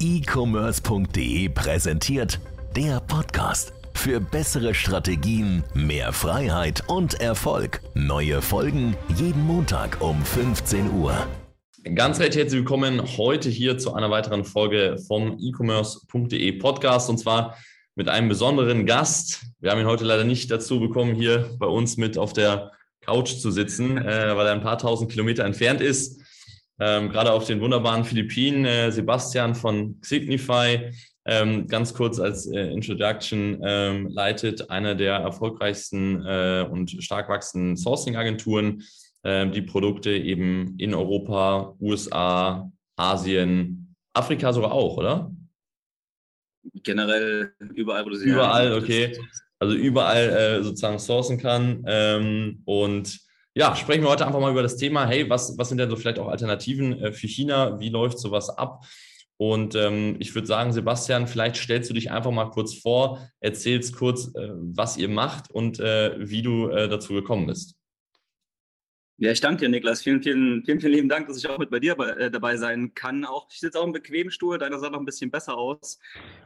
e-commerce.de präsentiert der Podcast. Für bessere Strategien, mehr Freiheit und Erfolg. Neue Folgen jeden Montag um 15 Uhr. Ganz recht herzlich willkommen heute hier zu einer weiteren Folge vom e-commerce.de Podcast und zwar mit einem besonderen Gast. Wir haben ihn heute leider nicht dazu bekommen, hier bei uns mit auf der Couch zu sitzen, äh, weil er ein paar tausend Kilometer entfernt ist. Ähm, gerade auf den wunderbaren Philippinen. Äh, Sebastian von Signify, ähm, ganz kurz als äh, Introduction, ähm, leitet eine der erfolgreichsten äh, und stark wachsenden Sourcing-Agenturen, ähm, die Produkte eben in Europa, USA, Asien, Afrika sogar auch, oder? Generell überall, wo du sie Überall, okay. Also überall äh, sozusagen sourcen kann. Ähm, und ja, sprechen wir heute einfach mal über das Thema, hey, was, was sind denn so vielleicht auch Alternativen äh, für China? Wie läuft sowas ab? Und ähm, ich würde sagen, Sebastian, vielleicht stellst du dich einfach mal kurz vor, erzählst kurz, äh, was ihr macht und äh, wie du äh, dazu gekommen bist. Ja, ich danke dir, Niklas. Vielen, vielen, vielen, vielen lieben Dank, dass ich auch mit bei dir äh, dabei sein kann. Auch, ich sitze auch im bequemen Stuhl, deiner sah noch ein bisschen besser aus.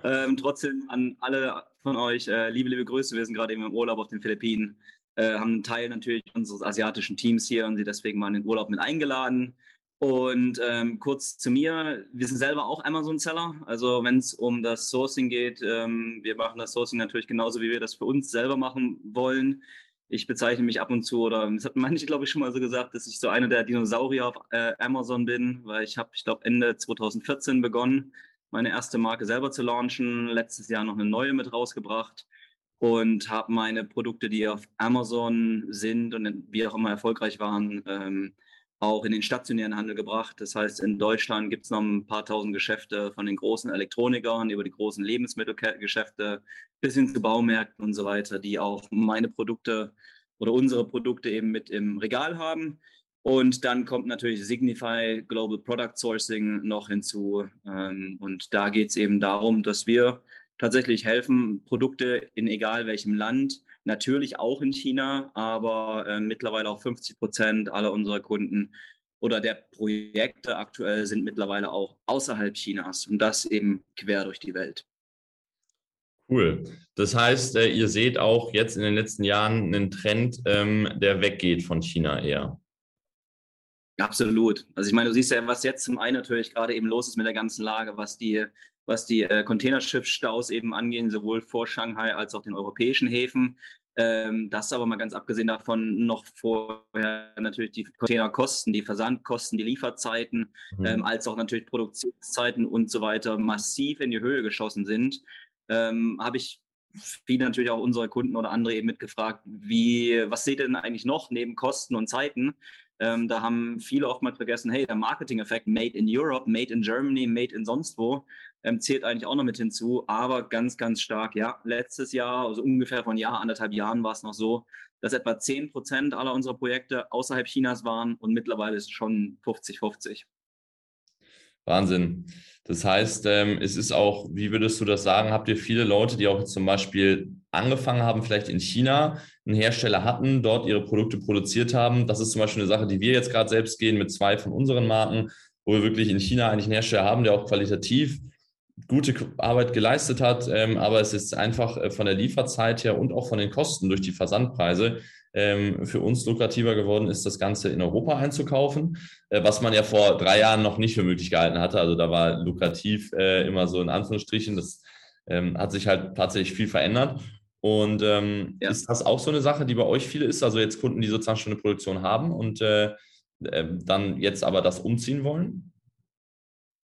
Ähm, trotzdem an alle von euch, äh, liebe, liebe Grüße. Wir sind gerade eben im Urlaub auf den Philippinen, äh, haben einen Teil natürlich unseres asiatischen Teams hier und sie deswegen mal in den Urlaub mit eingeladen. Und ähm, kurz zu mir, wir sind selber auch Amazon-Seller. Also wenn es um das Sourcing geht, ähm, wir machen das Sourcing natürlich genauso, wie wir das für uns selber machen wollen. Ich bezeichne mich ab und zu, oder das hat manche, glaube ich, schon mal so gesagt, dass ich so einer der Dinosaurier auf äh, Amazon bin, weil ich habe, ich glaube, Ende 2014 begonnen, meine erste Marke selber zu launchen, letztes Jahr noch eine neue mit rausgebracht und habe meine Produkte, die auf Amazon sind und wie auch immer erfolgreich waren, ähm, auch in den stationären Handel gebracht. Das heißt, in Deutschland gibt es noch ein paar tausend Geschäfte von den großen Elektronikern über die großen Lebensmittelgeschäfte bis hin zu Baumärkten und so weiter, die auch meine Produkte oder unsere Produkte eben mit im Regal haben. Und dann kommt natürlich Signify Global Product Sourcing noch hinzu. Ähm, und da geht es eben darum, dass wir tatsächlich helfen, Produkte in egal welchem Land natürlich auch in China, aber äh, mittlerweile auch 50 Prozent aller unserer Kunden oder der Projekte aktuell sind mittlerweile auch außerhalb Chinas und das eben quer durch die Welt. Cool. Das heißt, äh, ihr seht auch jetzt in den letzten Jahren einen Trend, ähm, der weggeht von China eher. Absolut. Also ich meine, du siehst ja, was jetzt zum einen natürlich gerade eben los ist mit der ganzen Lage, was die, was die äh, Containerschiffstaus eben angehen, sowohl vor Shanghai als auch den europäischen Häfen. Ähm, das aber mal ganz abgesehen davon noch vorher natürlich die Containerkosten, die Versandkosten, die Lieferzeiten, mhm. ähm, als auch natürlich Produktionszeiten und so weiter massiv in die Höhe geschossen sind, ähm, habe ich viele natürlich auch unsere Kunden oder andere eben mitgefragt, wie, was seht ihr denn eigentlich noch neben Kosten und Zeiten? Ähm, da haben viele oftmals vergessen, hey, der Marketing-Effekt Made in Europe, Made in Germany, Made in sonst wo, ähm, zählt eigentlich auch noch mit hinzu, aber ganz, ganz stark, ja, letztes Jahr, also ungefähr von Jahr, anderthalb Jahren war es noch so, dass etwa 10 Prozent aller unserer Projekte außerhalb Chinas waren und mittlerweile ist es schon 50-50. Wahnsinn. Das heißt, ähm, es ist auch, wie würdest du das sagen, habt ihr viele Leute, die auch zum Beispiel angefangen haben, vielleicht in China einen Hersteller hatten, dort ihre Produkte produziert haben. Das ist zum Beispiel eine Sache, die wir jetzt gerade selbst gehen mit zwei von unseren Marken, wo wir wirklich in China eigentlich einen Hersteller haben, der auch qualitativ gute Arbeit geleistet hat, ähm, aber es ist einfach äh, von der Lieferzeit her und auch von den Kosten durch die Versandpreise ähm, für uns lukrativer geworden ist, das Ganze in Europa einzukaufen, äh, was man ja vor drei Jahren noch nicht für möglich gehalten hatte. Also da war lukrativ äh, immer so in Anführungsstrichen. Das ähm, hat sich halt tatsächlich viel verändert. Und ähm, ja. ist das auch so eine Sache, die bei euch viele ist? Also jetzt Kunden, die sozusagen schon eine Produktion haben und äh, äh, dann jetzt aber das umziehen wollen?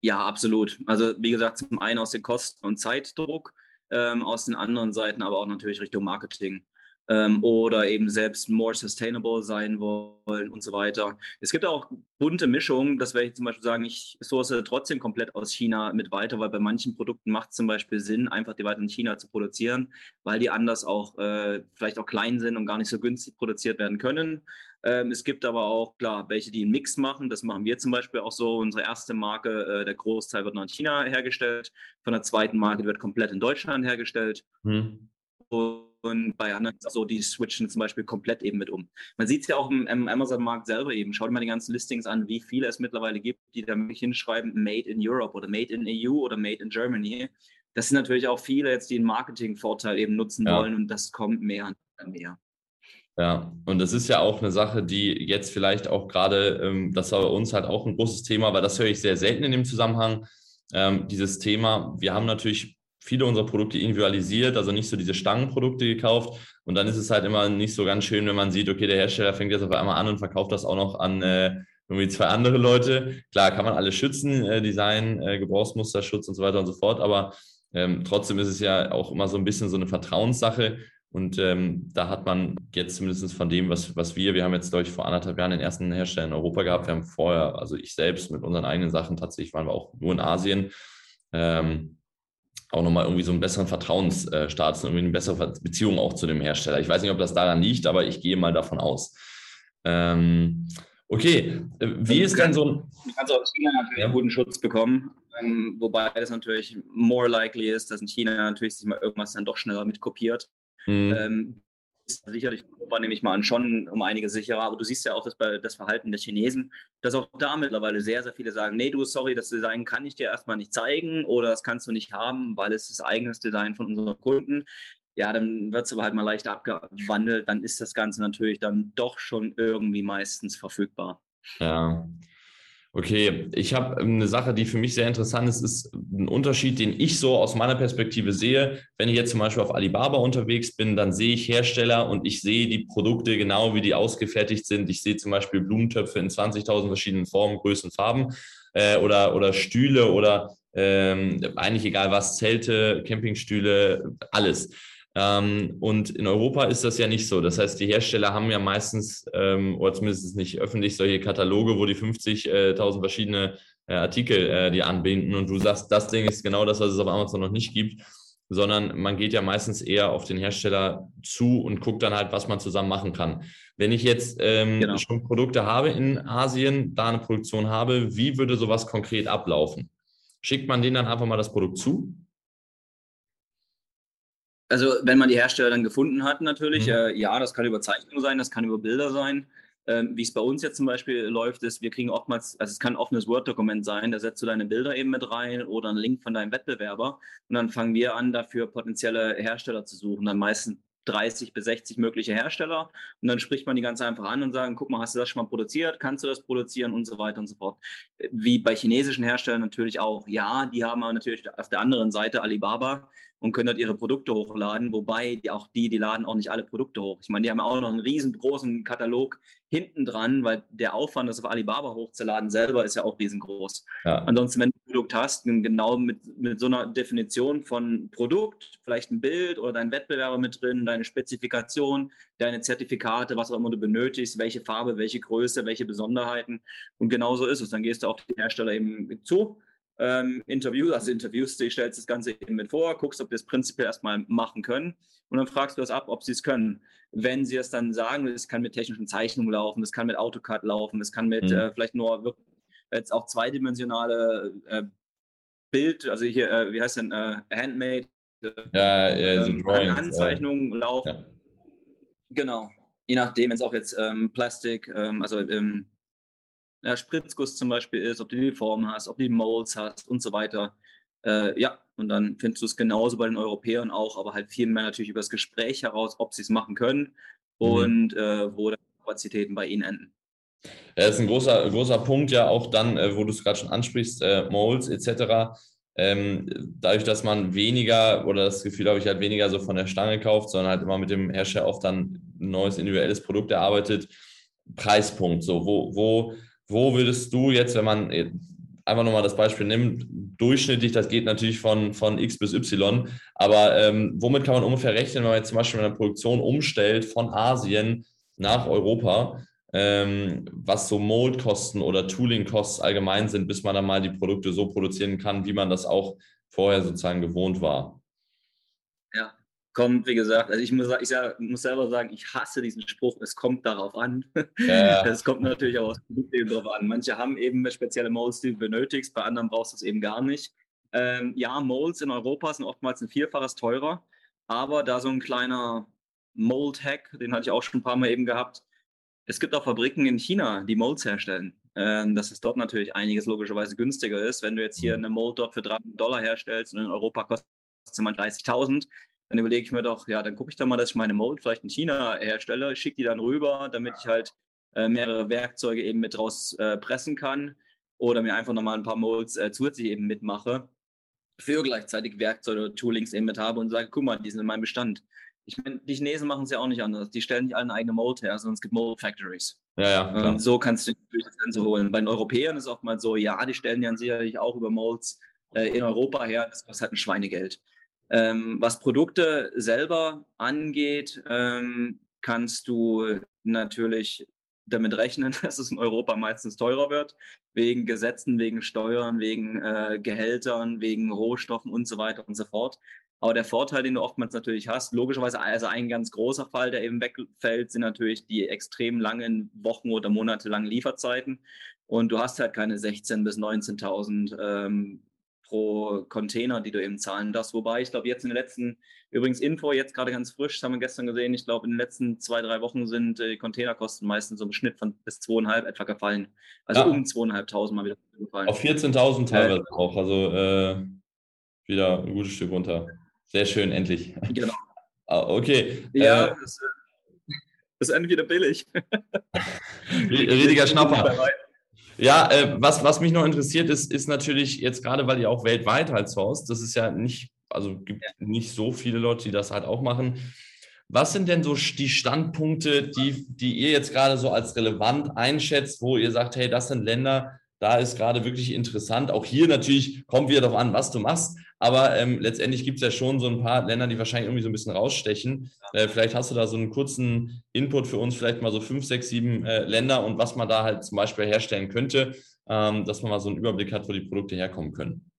Ja, absolut. Also wie gesagt, zum einen aus dem Kosten- und Zeitdruck, ähm, aus den anderen Seiten aber auch natürlich Richtung Marketing ähm, oder eben selbst more sustainable sein wollen und so weiter. Es gibt auch bunte Mischungen, das werde ich zum Beispiel sagen, ich source trotzdem komplett aus China mit weiter, weil bei manchen Produkten macht es zum Beispiel Sinn, einfach die weiter in China zu produzieren, weil die anders auch äh, vielleicht auch klein sind und gar nicht so günstig produziert werden können. Ähm, es gibt aber auch, klar, welche, die einen Mix machen. Das machen wir zum Beispiel auch so. Unsere erste Marke, äh, der Großteil wird noch in China hergestellt. Von der zweiten Marke wird komplett in Deutschland hergestellt. Hm. Und bei anderen so, die switchen zum Beispiel komplett eben mit um. Man sieht es ja auch im, im Amazon-Markt selber eben. Schaut mal die ganzen Listings an, wie viele es mittlerweile gibt, die da hinschreiben Made in Europe oder Made in EU oder Made in Germany. Das sind natürlich auch viele jetzt, die einen Marketing-Vorteil eben nutzen ja. wollen und das kommt mehr und mehr. Ja, und das ist ja auch eine Sache, die jetzt vielleicht auch gerade, ähm, das war bei uns halt auch ein großes Thema, weil das höre ich sehr selten in dem Zusammenhang, ähm, dieses Thema. Wir haben natürlich viele unserer Produkte individualisiert, also nicht so diese Stangenprodukte gekauft. Und dann ist es halt immer nicht so ganz schön, wenn man sieht, okay, der Hersteller fängt jetzt auf einmal an und verkauft das auch noch an äh, irgendwie zwei andere Leute. Klar, kann man alles schützen, äh, Design, äh, Gebrauchsmusterschutz und so weiter und so fort, aber ähm, trotzdem ist es ja auch immer so ein bisschen so eine Vertrauenssache. Und ähm, da hat man jetzt zumindest von dem, was, was wir, wir haben jetzt, glaube ich, vor anderthalb Jahren den ersten Hersteller in Europa gehabt. Wir haben vorher, also ich selbst mit unseren eigenen Sachen tatsächlich waren wir auch nur in Asien. Ähm, auch nochmal irgendwie so einen besseren Vertrauensstatus und irgendwie eine bessere Beziehung auch zu dem Hersteller. Ich weiß nicht, ob das daran liegt, aber ich gehe mal davon aus. Ähm, okay, äh, wie ist denn so ein. Du kannst auch China natürlich ja. guten Schutz bekommen, ähm, wobei das natürlich more likely ist, dass in China natürlich sich mal irgendwas dann doch schneller mitkopiert. Mhm. Ähm, ist sicherlich Europa, nehme ich mal an, schon um einige sicherer. Aber du siehst ja auch das, das Verhalten der Chinesen, dass auch da mittlerweile sehr, sehr viele sagen, nee, du, sorry, das Design kann ich dir erstmal nicht zeigen oder das kannst du nicht haben, weil es ist eigenes Design von unseren Kunden. Ja, dann wird es aber halt mal leicht abgewandelt. Dann ist das Ganze natürlich dann doch schon irgendwie meistens verfügbar. Ja, Okay, ich habe ähm, eine Sache, die für mich sehr interessant ist, ist ein Unterschied, den ich so aus meiner Perspektive sehe. Wenn ich jetzt zum Beispiel auf Alibaba unterwegs bin, dann sehe ich Hersteller und ich sehe die Produkte genau, wie die ausgefertigt sind. Ich sehe zum Beispiel Blumentöpfe in 20.000 verschiedenen Formen, Größen, Farben äh, oder, oder Stühle oder ähm, eigentlich egal was, Zelte, Campingstühle, alles. Ähm, und in Europa ist das ja nicht so. Das heißt, die Hersteller haben ja meistens, ähm, oder zumindest nicht öffentlich, solche Kataloge, wo die 50.000 äh, verschiedene äh, Artikel äh, die anbinden und du sagst, das Ding ist genau das, was es auf Amazon noch nicht gibt, sondern man geht ja meistens eher auf den Hersteller zu und guckt dann halt, was man zusammen machen kann. Wenn ich jetzt ähm, genau. schon Produkte habe in Asien, da eine Produktion habe, wie würde sowas konkret ablaufen? Schickt man denen dann einfach mal das Produkt zu? Also wenn man die Hersteller dann gefunden hat, natürlich, mhm. äh, ja, das kann über Zeichnung sein, das kann über Bilder sein. Ähm, Wie es bei uns jetzt zum Beispiel läuft, ist, wir kriegen oftmals, also es kann ein offenes Word-Dokument sein, da setzt du deine Bilder eben mit rein oder einen Link von deinem Wettbewerber und dann fangen wir an, dafür potenzielle Hersteller zu suchen. Dann meistens 30 bis 60 mögliche Hersteller und dann spricht man die ganz einfach an und sagen, guck mal, hast du das schon mal produziert, kannst du das produzieren und so weiter und so fort. Wie bei chinesischen Herstellern natürlich auch, ja, die haben aber natürlich auf der anderen Seite Alibaba, und können dort ihre Produkte hochladen, wobei die, auch die, die laden auch nicht alle Produkte hoch. Ich meine, die haben auch noch einen riesengroßen Katalog hinten dran, weil der Aufwand, das auf Alibaba hochzuladen, selber ist ja auch riesengroß. Ja. Ansonsten, wenn du ein Produkt hast, genau mit, mit so einer Definition von Produkt, vielleicht ein Bild oder dein Wettbewerber mit drin, deine Spezifikation, deine Zertifikate, was auch immer du benötigst, welche Farbe, welche Größe, welche Besonderheiten. Und genauso ist es. Dann gehst du auf den Hersteller eben zu ähm, Interview, also interviewst du, stellst das Ganze eben mit vor, guckst, ob wir es prinzipiell erstmal machen können und dann fragst du das ab, ob sie es können. Wenn sie es dann sagen, es kann mit technischen Zeichnungen laufen, es kann mit AutoCAD laufen, es kann mit mhm. äh, vielleicht nur jetzt auch zweidimensionale äh, Bild, also hier, äh, wie heißt denn, äh, Handmade, äh, ja, ja, so ähm, Anzeichnungen laufen. Ja. Genau. Je nachdem, wenn es auch jetzt ähm, Plastik, ähm, also ähm, ja, Spritzguss zum Beispiel ist, ob du die Form hast, ob du die Molds hast und so weiter. Äh, ja, und dann findest du es genauso bei den Europäern auch, aber halt viel mehr natürlich über das Gespräch heraus, ob sie es machen können mhm. und äh, wo die Kapazitäten bei ihnen enden. Ja, das ist ein großer, großer Punkt, ja, auch dann, äh, wo du es gerade schon ansprichst, äh, Molds etc. Ähm, dadurch, dass man weniger oder das Gefühl habe ich halt weniger so von der Stange kauft, sondern halt immer mit dem Hersteller auch dann ein neues individuelles Produkt erarbeitet. Preispunkt, so, wo, wo wo würdest du jetzt, wenn man äh, einfach nochmal das Beispiel nimmt, durchschnittlich, das geht natürlich von, von X bis Y, aber ähm, womit kann man ungefähr rechnen, wenn man jetzt zum Beispiel eine Produktion umstellt von Asien nach Europa, ähm, was so Moldkosten oder Tooling-Kosten allgemein sind, bis man dann mal die Produkte so produzieren kann, wie man das auch vorher sozusagen gewohnt war? Kommt, wie gesagt, also ich muss, ich sag, muss selber sagen, ich hasse diesen Spruch, es kommt darauf an. Ja. Es kommt natürlich auch aus dem darauf an. Manche haben eben spezielle Molds, die du benötigst, bei anderen brauchst du es eben gar nicht. Ähm, ja, Molds in Europa sind oftmals ein Vielfaches teurer. Aber da so ein kleiner Mold-Hack, den hatte ich auch schon ein paar Mal eben gehabt. Es gibt auch Fabriken in China, die Molds herstellen. Ähm, dass es dort natürlich einiges logischerweise günstiger ist. Wenn du jetzt hier mhm. eine Mold dort für 300 Dollar herstellst und in Europa kostet es mal 30.000, dann überlege ich mir doch, ja, dann gucke ich doch mal, dass ich meine Mold vielleicht in China herstelle, schicke die dann rüber, damit ich halt äh, mehrere Werkzeuge eben mit raus äh, pressen kann oder mir einfach nochmal ein paar Molds äh, zusätzlich eben mitmache, für gleichzeitig Werkzeuge oder Toolings eben mit habe und sage, guck mal, die sind in meinem Bestand. Ich meine, die Chinesen machen es ja auch nicht anders. Die stellen nicht alle eine eigene Mold her, sondern es gibt Mold Factories. Ja, ja. Klar. Und so kannst du das Ganze holen. Bei den Europäern ist es oftmals so, ja, die stellen ja sicherlich auch über Molds äh, in Europa her. Das kostet halt ein Schweinegeld. Ähm, was Produkte selber angeht, ähm, kannst du natürlich damit rechnen, dass es in Europa meistens teurer wird, wegen Gesetzen, wegen Steuern, wegen äh, Gehältern, wegen Rohstoffen und so weiter und so fort. Aber der Vorteil, den du oftmals natürlich hast, logischerweise, also ein ganz großer Fall, der eben wegfällt, sind natürlich die extrem langen Wochen oder Monate langen Lieferzeiten. Und du hast halt keine 16.000 bis 19.000 ähm, pro Container, die du eben zahlen darfst. Wobei ich glaube, jetzt in den letzten, übrigens Info, jetzt gerade ganz frisch, das haben wir gestern gesehen, ich glaube, in den letzten zwei, drei Wochen sind äh, die Containerkosten meistens so im Schnitt von bis zweieinhalb etwa gefallen. Also ja. um zweieinhalbtausend mal wieder gefallen. Auf 14.000 teilweise äh, auch, also äh, wieder ein gutes Stück runter. Sehr schön, endlich. Genau. Ah, okay. Ja, äh, das, das ist entweder billig. Riediger Schnapper. Ja, äh, was, was mich noch interessiert ist, ist natürlich jetzt gerade, weil ihr auch weltweit halt sourced, das ist ja nicht, also gibt ja. nicht so viele Leute, die das halt auch machen. Was sind denn so die Standpunkte, die, die ihr jetzt gerade so als relevant einschätzt, wo ihr sagt, hey, das sind Länder, da ist gerade wirklich interessant. Auch hier natürlich kommt wieder darauf an, was du machst. Aber ähm, letztendlich gibt es ja schon so ein paar Länder, die wahrscheinlich irgendwie so ein bisschen rausstechen. Äh, vielleicht hast du da so einen kurzen Input für uns, vielleicht mal so fünf, sechs, sieben äh, Länder und was man da halt zum Beispiel herstellen könnte, ähm, dass man mal so einen Überblick hat, wo die Produkte herkommen können.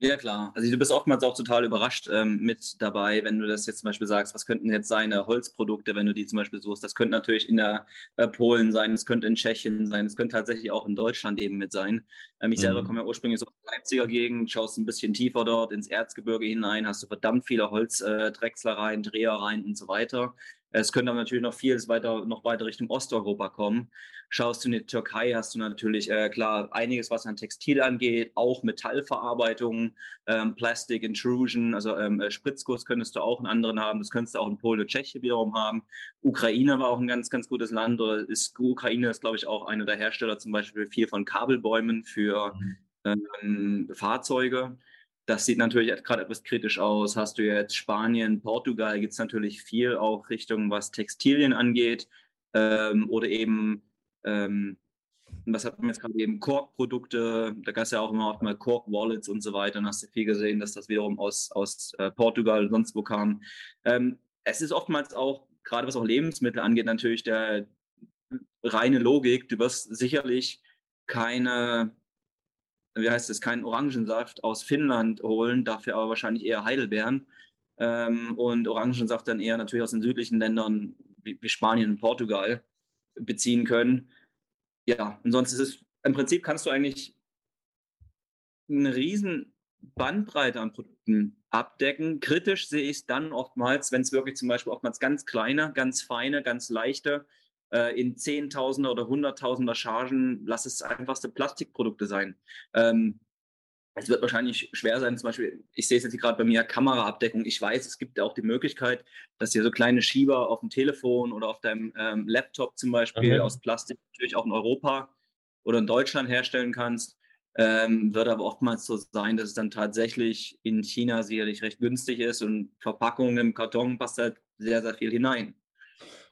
Ja, klar. Also du bist oftmals auch total überrascht ähm, mit dabei, wenn du das jetzt zum Beispiel sagst, was könnten jetzt seine Holzprodukte, wenn du die zum Beispiel suchst. Das könnte natürlich in der äh, Polen sein, es könnte in Tschechien sein, es könnte tatsächlich auch in Deutschland eben mit sein. Ähm, ich mhm. selber komme ja ursprünglich aus der Leipziger Gegend, schaust ein bisschen tiefer dort ins Erzgebirge hinein, hast du verdammt viele Holzdrechslereien, äh, Drehereien und so weiter. Es könnte aber natürlich noch vieles weiter, noch weiter Richtung Osteuropa kommen. Schaust du in die Türkei, hast du natürlich äh, klar einiges, was an Textil angeht, auch Metallverarbeitung, ähm, Plastic Intrusion, also ähm, äh, Spritzguss könntest du auch in anderen haben. Das könntest du auch in Polen und Tschechien wiederum haben. Ukraine war auch ein ganz, ganz gutes Land. Oder ist Ukraine ist, glaube ich, auch einer der Hersteller zum Beispiel viel von Kabelbäumen für mhm. ähm, Fahrzeuge. Das sieht natürlich gerade etwas kritisch aus. Hast du jetzt Spanien, Portugal, gibt es natürlich viel auch Richtung, was Textilien angeht ähm, oder eben, ähm, was hat man jetzt gerade eben, Kork-Produkte, da gab es ja auch immer oft mal Kork-Wallets und so weiter. Dann hast du viel gesehen, dass das wiederum aus, aus äh, Portugal und sonst wo kam. Ähm, es ist oftmals auch, gerade was auch Lebensmittel angeht, natürlich der reine Logik. Du wirst sicherlich keine wie heißt es, keinen Orangensaft aus Finnland holen, dafür aber wahrscheinlich eher Heidelbeeren. Ähm, und Orangensaft dann eher natürlich aus den südlichen Ländern wie, wie, Spanien und Portugal beziehen können. Ja, und sonst ist es, im Prinzip kannst du eigentlich eine riesen Bandbreite an Produkten abdecken. Kritisch sehe ich es dann oftmals, wenn es wirklich zum Beispiel oftmals ganz kleine, ganz feine, ganz leichte äh, in Zehntausender oder Hunderttausender Chargen, lass es einfachste Plastikprodukte sein. Ähm, es wird wahrscheinlich schwer sein, zum Beispiel, ich sehe es jetzt gerade bei mir, Kameraabdeckung. Ich weiß, es gibt auch die Möglichkeit, dass ihr so kleine Schieber auf dem Telefon oder auf deinem ähm, Laptop zum Beispiel okay. aus Plastik natürlich auch in Europa oder in Deutschland herstellen kannst. Ähm, wird aber oftmals so sein, dass es dann tatsächlich in China sicherlich recht günstig ist und Verpackungen im Karton passt halt sehr, sehr viel hinein.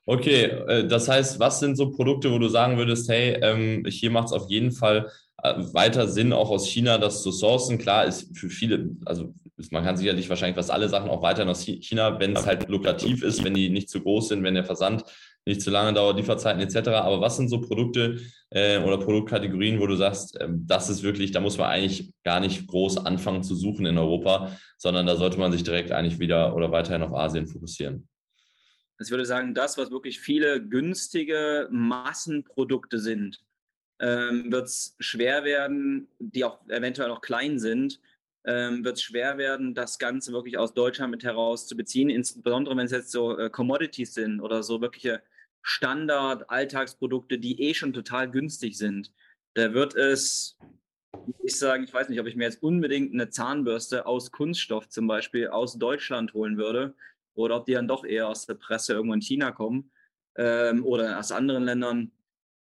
Okay, äh, das heißt, was sind so Produkte, wo du sagen würdest, hey, ähm, hier macht es auf jeden Fall äh, weiter Sinn, auch aus China das zu sourcen? Klar, ist für viele, also man kann sicherlich wahrscheinlich fast alle Sachen auch weiterhin aus China, wenn es halt lukrativ ist, wenn die nicht zu groß sind, wenn der Versand nicht zu lange dauert, Lieferzeiten etc. Aber was sind so Produkte äh, oder Produktkategorien, wo du sagst, äh, das ist wirklich, da muss man eigentlich gar nicht groß anfangen zu suchen in Europa, sondern da sollte man sich direkt eigentlich wieder oder weiterhin auf Asien fokussieren? Ich würde sagen, das, was wirklich viele günstige Massenprodukte sind, ähm, wird es schwer werden, die auch eventuell noch klein sind, ähm, wird es schwer werden, das Ganze wirklich aus Deutschland mit heraus zu beziehen, insbesondere wenn es jetzt so äh, Commodities sind oder so wirkliche Standard-Alltagsprodukte, die eh schon total günstig sind. Da wird es, ich sagen, ich weiß nicht, ob ich mir jetzt unbedingt eine Zahnbürste aus Kunststoff zum Beispiel aus Deutschland holen würde oder ob die dann doch eher aus der Presse irgendwo in China kommen ähm, oder aus anderen Ländern.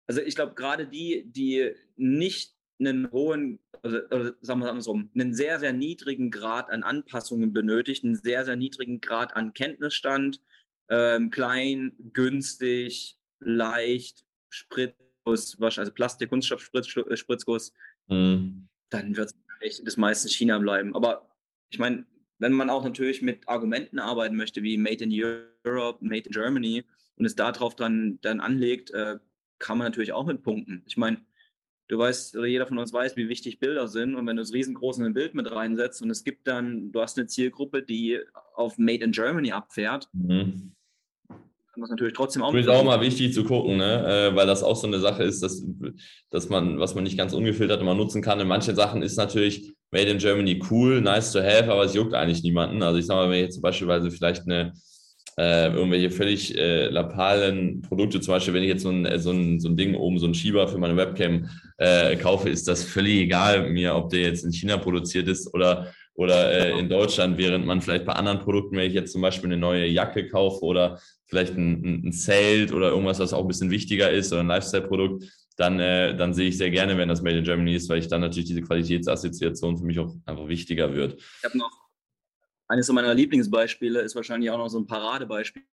Also ich glaube, gerade die, die nicht einen hohen, also, oder sagen wir es andersrum, einen sehr, sehr niedrigen Grad an Anpassungen benötigt, einen sehr, sehr niedrigen Grad an Kenntnisstand, ähm, klein, günstig, leicht, Spritzguss, also Plastik, Kunststoff, Spritz, Spritzguss, mhm. dann wird es das meiste China bleiben. Aber ich meine, wenn man auch natürlich mit Argumenten arbeiten möchte, wie Made in Europe, Made in Germany, und es darauf dann, dann anlegt, äh, kann man natürlich auch mit punkten. Ich meine, du weißt, oder jeder von uns weiß, wie wichtig Bilder sind. Und wenn du das riesengroß in ein Bild mit reinsetzt und es gibt dann, du hast eine Zielgruppe, die auf Made in Germany abfährt, mhm. das natürlich trotzdem auch. Ist auch mal wichtig zu gucken, ne? Äh, weil das auch so eine Sache ist, dass, dass man, was man nicht ganz ungefiltert immer nutzen kann. In manchen Sachen ist natürlich Made in Germany cool, nice to have, aber es juckt eigentlich niemanden. Also ich sage mal, wenn ich jetzt beispielsweise vielleicht eine äh, irgendwelche völlig äh, lapalen Produkte, zum Beispiel, wenn ich jetzt so ein, so, ein, so ein Ding oben, so ein Schieber für meine Webcam äh, kaufe, ist das völlig egal mir, ob der jetzt in China produziert ist oder, oder äh, in Deutschland, während man vielleicht bei anderen Produkten, wenn ich jetzt zum Beispiel eine neue Jacke kaufe oder vielleicht ein, ein Zelt oder irgendwas, was auch ein bisschen wichtiger ist oder ein Lifestyle-Produkt, dann, äh, dann sehe ich sehr gerne, wenn das Made in Germany ist, weil ich dann natürlich diese Qualitätsassoziation für mich auch einfach wichtiger wird. Ich habe noch eines meiner Lieblingsbeispiele ist wahrscheinlich auch noch so ein Paradebeispiel.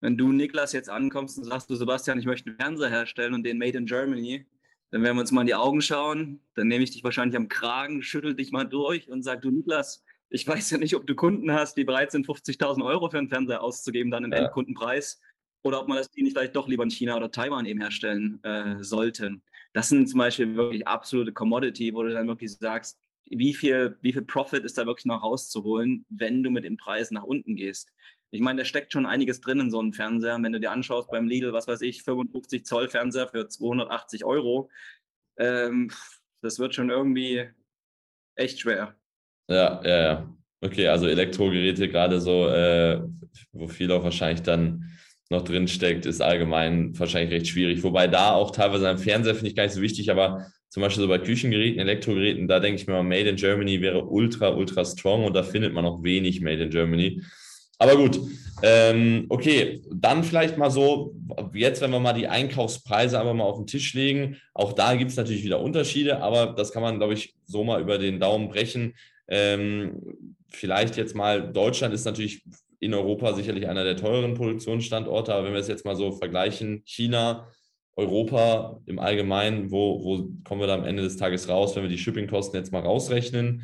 Wenn du, Niklas, jetzt ankommst und sagst, du Sebastian, ich möchte einen Fernseher herstellen und den Made in Germany, dann werden wir uns mal in die Augen schauen. Dann nehme ich dich wahrscheinlich am Kragen, schüttel dich mal durch und sag, du Niklas, ich weiß ja nicht, ob du Kunden hast, die bereit sind, 50.000 Euro für einen Fernseher auszugeben, dann im ja. Endkundenpreis, oder ob man das nicht vielleicht doch lieber in China oder Taiwan eben herstellen äh, sollten. Das sind zum Beispiel wirklich absolute Commodity, wo du dann wirklich sagst, wie viel, wie viel Profit ist da wirklich noch rauszuholen, wenn du mit dem Preis nach unten gehst. Ich meine, da steckt schon einiges drin in so einem Fernseher. Wenn du dir anschaust beim Lidl, was weiß ich, 55 Zoll Fernseher für 280 Euro, ähm, das wird schon irgendwie echt schwer. Ja, ja, ja. Okay, also Elektrogeräte gerade so, äh, wo viel auch wahrscheinlich dann noch drin steckt, ist allgemein wahrscheinlich recht schwierig. Wobei da auch teilweise am Fernseher finde ich gar nicht so wichtig, aber zum Beispiel so bei Küchengeräten, Elektrogeräten, da denke ich mir mal, Made in Germany wäre ultra, ultra strong und da findet man auch wenig Made in Germany. Aber gut, ähm, okay, dann vielleicht mal so, jetzt, wenn wir mal die Einkaufspreise einfach mal auf den Tisch legen, auch da gibt es natürlich wieder Unterschiede, aber das kann man, glaube ich, so mal über den Daumen brechen. Ähm, vielleicht jetzt mal, Deutschland ist natürlich in Europa sicherlich einer der teuren Produktionsstandorte, aber wenn wir es jetzt mal so vergleichen, China, Europa im Allgemeinen, wo, wo kommen wir da am Ende des Tages raus, wenn wir die Shippingkosten jetzt mal rausrechnen?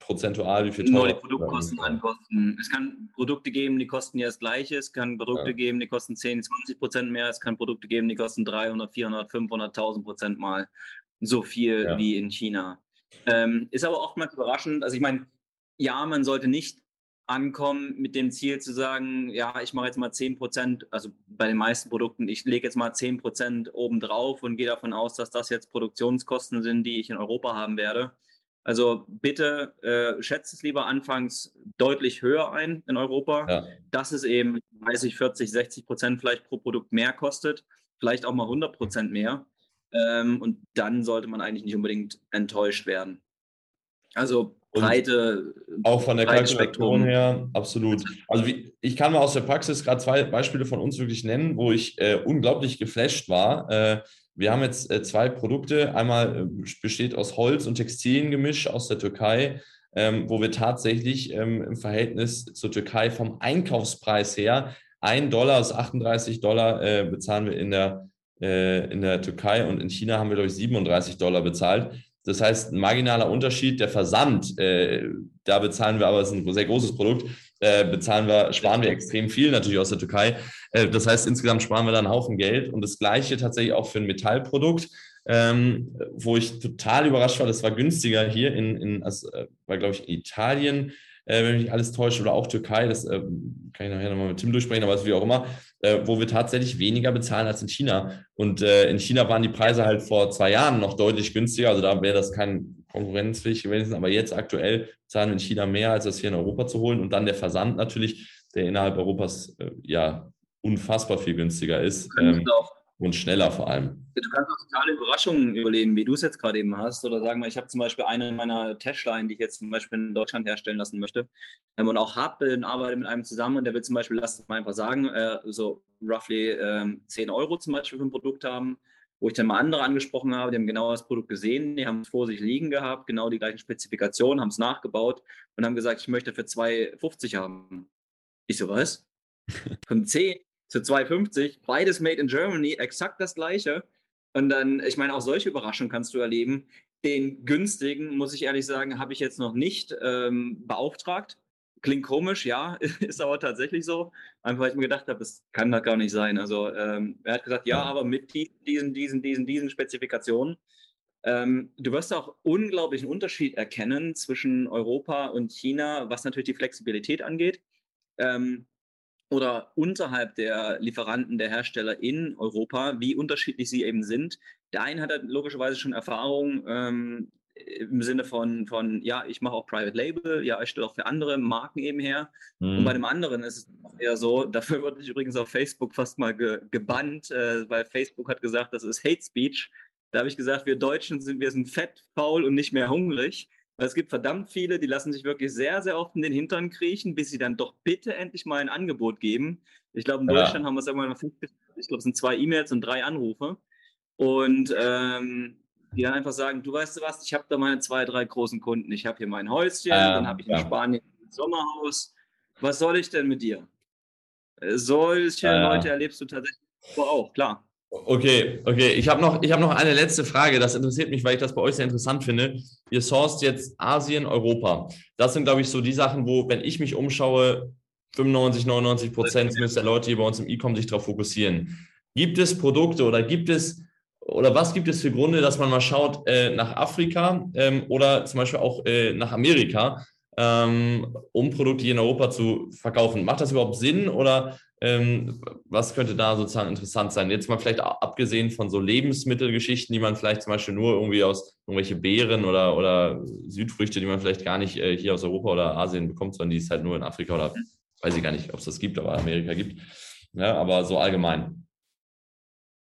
Prozentual, wie viel teurer? Nur die Produktkosten ankosten. Es kann Produkte geben, die kosten ja das Gleiche. Es kann Produkte ja. geben, die kosten 10, 20 Prozent mehr. Es kann Produkte geben, die kosten 300, 400, 500.000 Prozent mal so viel ja. wie in China. Ähm, ist aber oftmals überraschend. Also ich meine, ja, man sollte nicht ankommen mit dem Ziel zu sagen, ja, ich mache jetzt mal 10 Prozent, also bei den meisten Produkten, ich lege jetzt mal 10 Prozent obendrauf und gehe davon aus, dass das jetzt Produktionskosten sind, die ich in Europa haben werde. Also bitte äh, schätzt es lieber anfangs deutlich höher ein in Europa, ja. dass es eben 30, 40, 60 Prozent vielleicht pro Produkt mehr kostet, vielleicht auch mal 100 Prozent mehr. Ähm, und dann sollte man eigentlich nicht unbedingt enttäuscht werden. Also breite. Auch von der Kalkulation her, absolut. Also wie, ich kann mal aus der Praxis gerade zwei Beispiele von uns wirklich nennen, wo ich äh, unglaublich geflasht war. Äh, wir haben jetzt äh, zwei Produkte. Einmal äh, besteht aus Holz und Textiliengemisch aus der Türkei, ähm, wo wir tatsächlich ähm, im Verhältnis zur Türkei vom Einkaufspreis her 1 Dollar aus 38 Dollar äh, bezahlen wir in der, äh, in der Türkei und in China haben wir, glaube ich, 37 Dollar bezahlt. Das heißt, ein marginaler Unterschied, der Versand, äh, da bezahlen wir aber, es ist ein sehr großes Produkt, äh, bezahlen wir, sparen wir extrem viel natürlich aus der Türkei. Äh, das heißt, insgesamt sparen wir da einen Haufen Geld und das Gleiche tatsächlich auch für ein Metallprodukt, ähm, wo ich total überrascht war, das war günstiger hier in, in also, war glaube ich in Italien, äh, wenn mich alles täuscht, oder auch Türkei, das äh, kann ich nachher nochmal mit Tim durchsprechen, aber wie auch immer, äh, wo wir tatsächlich weniger bezahlen als in China. Und äh, in China waren die Preise halt vor zwei Jahren noch deutlich günstiger, also da wäre das kein konkurrenzfähig gewesen, aber jetzt aktuell zahlen wir in China mehr, als das hier in Europa zu holen. Und dann der Versand natürlich, der innerhalb Europas äh, ja unfassbar viel günstiger ist. Ähm, und schneller vor allem. Du kannst auch totale Überraschungen überlegen, wie du es jetzt gerade eben hast. Oder sagen wir, ich habe zum Beispiel eine meiner Tashline, die ich jetzt zum Beispiel in Deutschland herstellen lassen möchte. Ähm, und auch habe und arbeite mit einem zusammen und der will zum Beispiel, lass es mal einfach sagen, äh, so roughly ähm, 10 Euro zum Beispiel für ein Produkt haben. Wo ich dann mal andere angesprochen habe, die haben genau das Produkt gesehen, die haben es vor sich liegen gehabt, genau die gleichen Spezifikationen, haben es nachgebaut und haben gesagt, ich möchte für 2,50 haben. Ich so, was? Von 10 zu 2,50, beides made in Germany, exakt das gleiche. Und dann, ich meine, auch solche Überraschungen kannst du erleben. Den günstigen, muss ich ehrlich sagen, habe ich jetzt noch nicht ähm, beauftragt. Klingt komisch, ja, ist aber tatsächlich so. Einfach, weil ich mir gedacht habe, das kann das gar nicht sein. Also ähm, er hat gesagt, ja, aber mit diesen, diesen, diesen, diesen Spezifikationen. Ähm, du wirst auch unglaublichen Unterschied erkennen zwischen Europa und China, was natürlich die Flexibilität angeht. Ähm, oder unterhalb der Lieferanten, der Hersteller in Europa, wie unterschiedlich sie eben sind. Der eine hat halt logischerweise schon Erfahrung ähm, im Sinne von, von, ja, ich mache auch Private Label, ja, ich stelle auch für andere Marken eben her. Mhm. Und bei dem anderen ist es eher so, dafür wurde ich übrigens auf Facebook fast mal ge gebannt, äh, weil Facebook hat gesagt, das ist Hate Speech. Da habe ich gesagt, wir Deutschen sind, wir sind fett, faul und nicht mehr hungrig. Es gibt verdammt viele, die lassen sich wirklich sehr, sehr oft in den Hintern kriechen, bis sie dann doch bitte endlich mal ein Angebot geben. Ich glaube, in ja. Deutschland haben wir es irgendwann mal ich glaube, es sind zwei E-Mails und drei Anrufe. Und ähm, die dann einfach sagen, du weißt du was, ich habe da meine zwei, drei großen Kunden. Ich habe hier mein Häuschen, ähm, dann habe ich in ja. Spanien ein Sommerhaus. Was soll ich denn mit dir? Solche äh, Leute erlebst du tatsächlich auch, klar. Okay, okay. Ich habe noch, hab noch eine letzte Frage. Das interessiert mich, weil ich das bei euch sehr interessant finde. Ihr sourced jetzt Asien, Europa. Das sind, glaube ich, so die Sachen, wo, wenn ich mich umschaue, 95, 99 Prozent der Leute, die bei uns im E-Com sich darauf fokussieren. Gibt es Produkte oder gibt es oder was gibt es für Gründe, dass man mal schaut äh, nach Afrika ähm, oder zum Beispiel auch äh, nach Amerika, ähm, um Produkte hier in Europa zu verkaufen? Macht das überhaupt Sinn oder ähm, was könnte da sozusagen interessant sein? Jetzt mal vielleicht abgesehen von so Lebensmittelgeschichten, die man vielleicht zum Beispiel nur irgendwie aus irgendwelche Beeren oder, oder Südfrüchte, die man vielleicht gar nicht äh, hier aus Europa oder Asien bekommt, sondern die es halt nur in Afrika oder weiß ich gar nicht, ob es das gibt, aber Amerika gibt. Ja, aber so allgemein.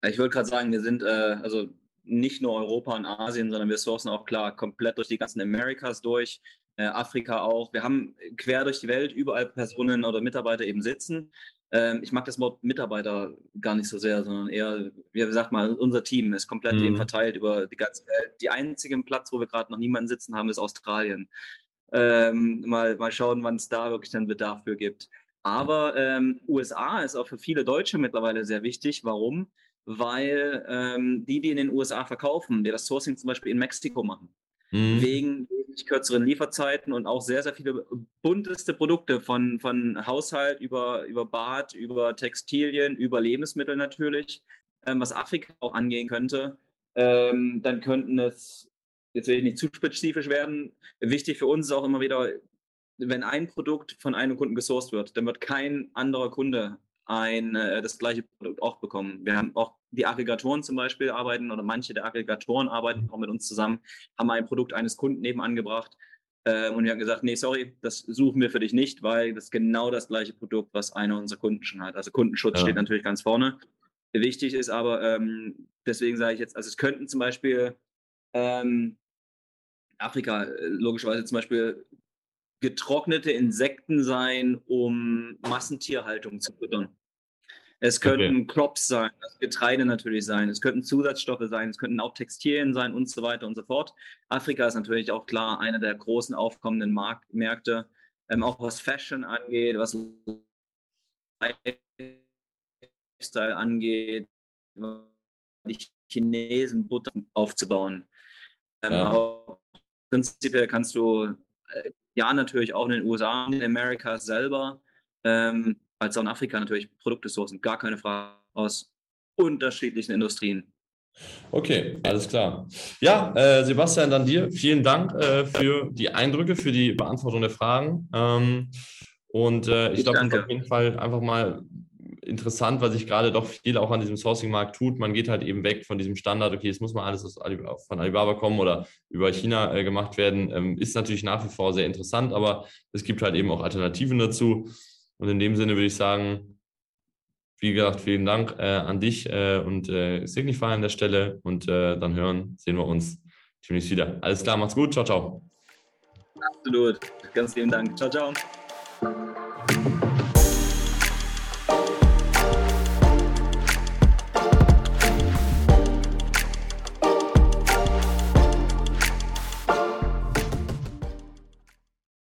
Ich würde gerade sagen, wir sind äh, also nicht nur Europa und Asien, sondern wir sourcen auch klar komplett durch die ganzen Americas durch, äh, Afrika auch. Wir haben quer durch die Welt überall Personen oder Mitarbeiter eben sitzen. Ähm, ich mag das Wort Mitarbeiter gar nicht so sehr, sondern eher, wie gesagt mal, unser Team ist komplett mhm. eben verteilt über die ganze Welt. Die einzige Platz, wo wir gerade noch niemanden sitzen haben, ist Australien. Ähm, mal, mal schauen, wann es da wirklich einen Bedarf für gibt. Aber ähm, USA ist auch für viele Deutsche mittlerweile sehr wichtig. Warum? Weil ähm, die, die in den USA verkaufen, die das Sourcing zum Beispiel in Mexiko machen, mhm. wegen kürzeren Lieferzeiten und auch sehr, sehr viele bunteste Produkte von, von Haushalt über, über Bad, über Textilien, über Lebensmittel natürlich, ähm, was Afrika auch angehen könnte. Ähm, dann könnten es, jetzt will ich nicht zu spezifisch werden, wichtig für uns ist auch immer wieder, wenn ein Produkt von einem Kunden gesourced wird, dann wird kein anderer Kunde ein, äh, das gleiche Produkt auch bekommen. Wir haben auch die Aggregatoren zum Beispiel arbeiten oder manche der Aggregatoren arbeiten auch mit uns zusammen, haben ein Produkt eines Kunden nebenangebracht äh, und wir haben gesagt, nee, sorry, das suchen wir für dich nicht, weil das ist genau das gleiche Produkt, was einer unserer Kunden schon hat. Also Kundenschutz ja. steht natürlich ganz vorne. Wichtig ist aber, ähm, deswegen sage ich jetzt, also es könnten zum Beispiel ähm, Afrika äh, logischerweise zum Beispiel getrocknete Insekten sein, um Massentierhaltung zu füttern. Es könnten okay. Crops sein, das Getreide natürlich sein, es könnten Zusatzstoffe sein, es könnten auch Textilien sein und so weiter und so fort. Afrika ist natürlich auch klar einer der großen aufkommenden Mark Märkte, ähm, auch was Fashion angeht, was Lifestyle angeht, die Chinesen Butter aufzubauen. Ähm, ja. Prinzipiell kannst du äh, ja natürlich auch in den USA, in den Americas selber, ähm, als auch in Afrika natürlich Produkte sourcen, gar keine Frage, aus unterschiedlichen Industrien. Okay, alles klar. Ja, äh, Sebastian, dann dir vielen Dank äh, für die Eindrücke, für die Beantwortung der Fragen. Ähm, und äh, ich, ich glaube, auf jeden Fall einfach mal interessant, weil sich gerade doch viel auch an diesem Sourcing-Markt tut. Man geht halt eben weg von diesem Standard, okay, es muss mal alles aus Alibaba, von Alibaba kommen oder über China äh, gemacht werden. Ähm, ist natürlich nach wie vor sehr interessant, aber es gibt halt eben auch Alternativen dazu. Und in dem Sinne würde ich sagen, wie gesagt, vielen Dank äh, an dich äh, und äh, Signify an der Stelle. Und äh, dann hören, sehen wir uns demnächst wieder. Alles klar, macht's gut. Ciao, ciao. Absolut. Ganz vielen Dank. Ciao, ciao.